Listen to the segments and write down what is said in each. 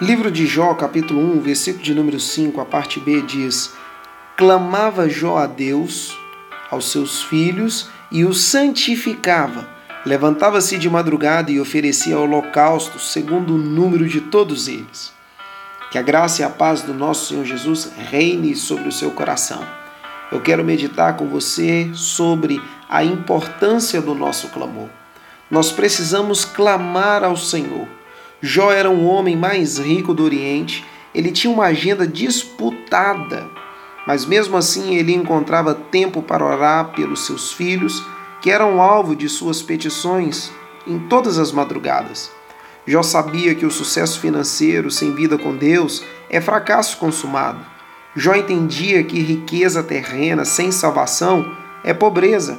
Livro de Jó, capítulo 1, versículo de número 5, a parte B diz: Clamava Jó a Deus, aos seus filhos, e os santificava. Levantava-se de madrugada e oferecia holocausto, segundo o número de todos eles. Que a graça e a paz do nosso Senhor Jesus reine sobre o seu coração. Eu quero meditar com você sobre a importância do nosso clamor. Nós precisamos clamar ao Senhor. Jó era um homem mais rico do Oriente, ele tinha uma agenda disputada, mas mesmo assim ele encontrava tempo para orar pelos seus filhos, que eram alvo de suas petições em todas as madrugadas. Jó sabia que o sucesso financeiro sem vida com Deus é fracasso consumado. Jó entendia que riqueza terrena sem salvação é pobreza.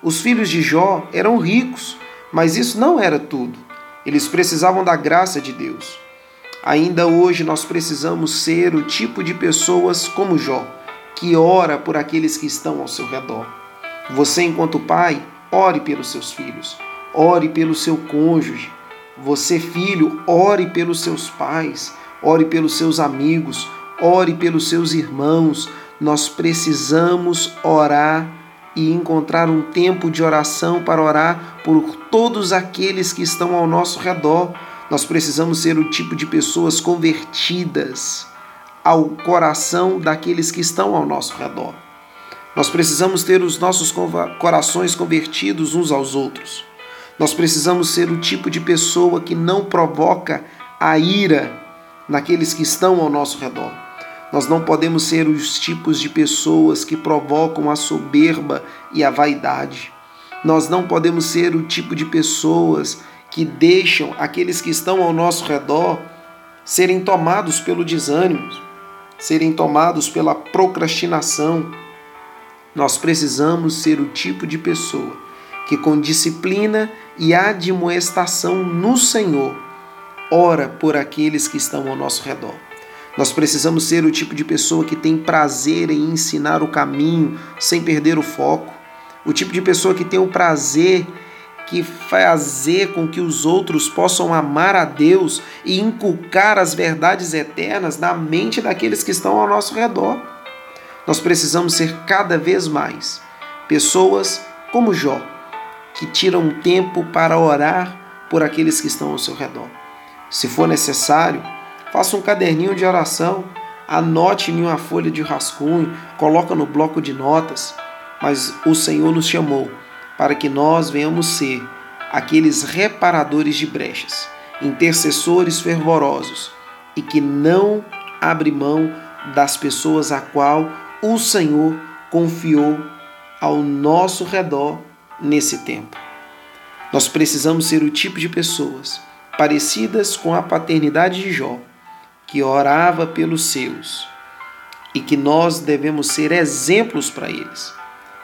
Os filhos de Jó eram ricos, mas isso não era tudo. Eles precisavam da graça de Deus. Ainda hoje nós precisamos ser o tipo de pessoas como Jó, que ora por aqueles que estão ao seu redor. Você, enquanto pai, ore pelos seus filhos, ore pelo seu cônjuge. Você, filho, ore pelos seus pais, ore pelos seus amigos, ore pelos seus irmãos. Nós precisamos orar e encontrar um tempo de oração para orar por todos aqueles que estão ao nosso redor. Nós precisamos ser o tipo de pessoas convertidas ao coração daqueles que estão ao nosso redor. Nós precisamos ter os nossos corações convertidos uns aos outros. Nós precisamos ser o tipo de pessoa que não provoca a ira naqueles que estão ao nosso redor. Nós não podemos ser os tipos de pessoas que provocam a soberba e a vaidade. Nós não podemos ser o tipo de pessoas que deixam aqueles que estão ao nosso redor serem tomados pelo desânimo, serem tomados pela procrastinação. Nós precisamos ser o tipo de pessoa que, com disciplina e admoestação no Senhor, ora por aqueles que estão ao nosso redor. Nós precisamos ser o tipo de pessoa que tem prazer em ensinar o caminho sem perder o foco. O tipo de pessoa que tem o prazer que fazer com que os outros possam amar a Deus e inculcar as verdades eternas na mente daqueles que estão ao nosso redor. Nós precisamos ser cada vez mais pessoas como Jó, que tiram tempo para orar por aqueles que estão ao seu redor. Se for necessário, Faça um caderninho de oração, anote em uma folha de rascunho, coloca no bloco de notas. Mas o Senhor nos chamou para que nós venhamos ser aqueles reparadores de brechas, intercessores fervorosos e que não abre mão das pessoas a qual o Senhor confiou ao nosso redor nesse tempo. Nós precisamos ser o tipo de pessoas parecidas com a paternidade de Jó, que orava pelos seus e que nós devemos ser exemplos para eles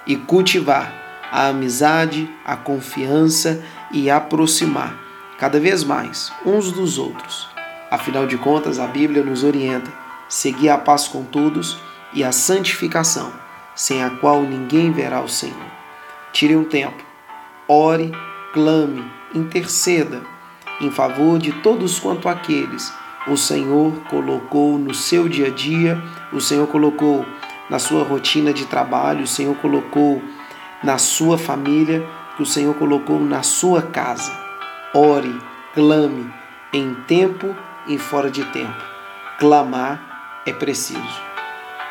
e cultivar a amizade, a confiança e aproximar cada vez mais uns dos outros. Afinal de contas, a Bíblia nos orienta: seguir a paz com todos e a santificação, sem a qual ninguém verá o Senhor. Tire um tempo, ore, clame, interceda em favor de todos quanto aqueles o Senhor colocou no seu dia a dia, o Senhor colocou na sua rotina de trabalho, o Senhor colocou na sua família, que o Senhor colocou na sua casa. Ore, clame, em tempo e fora de tempo. Clamar é preciso.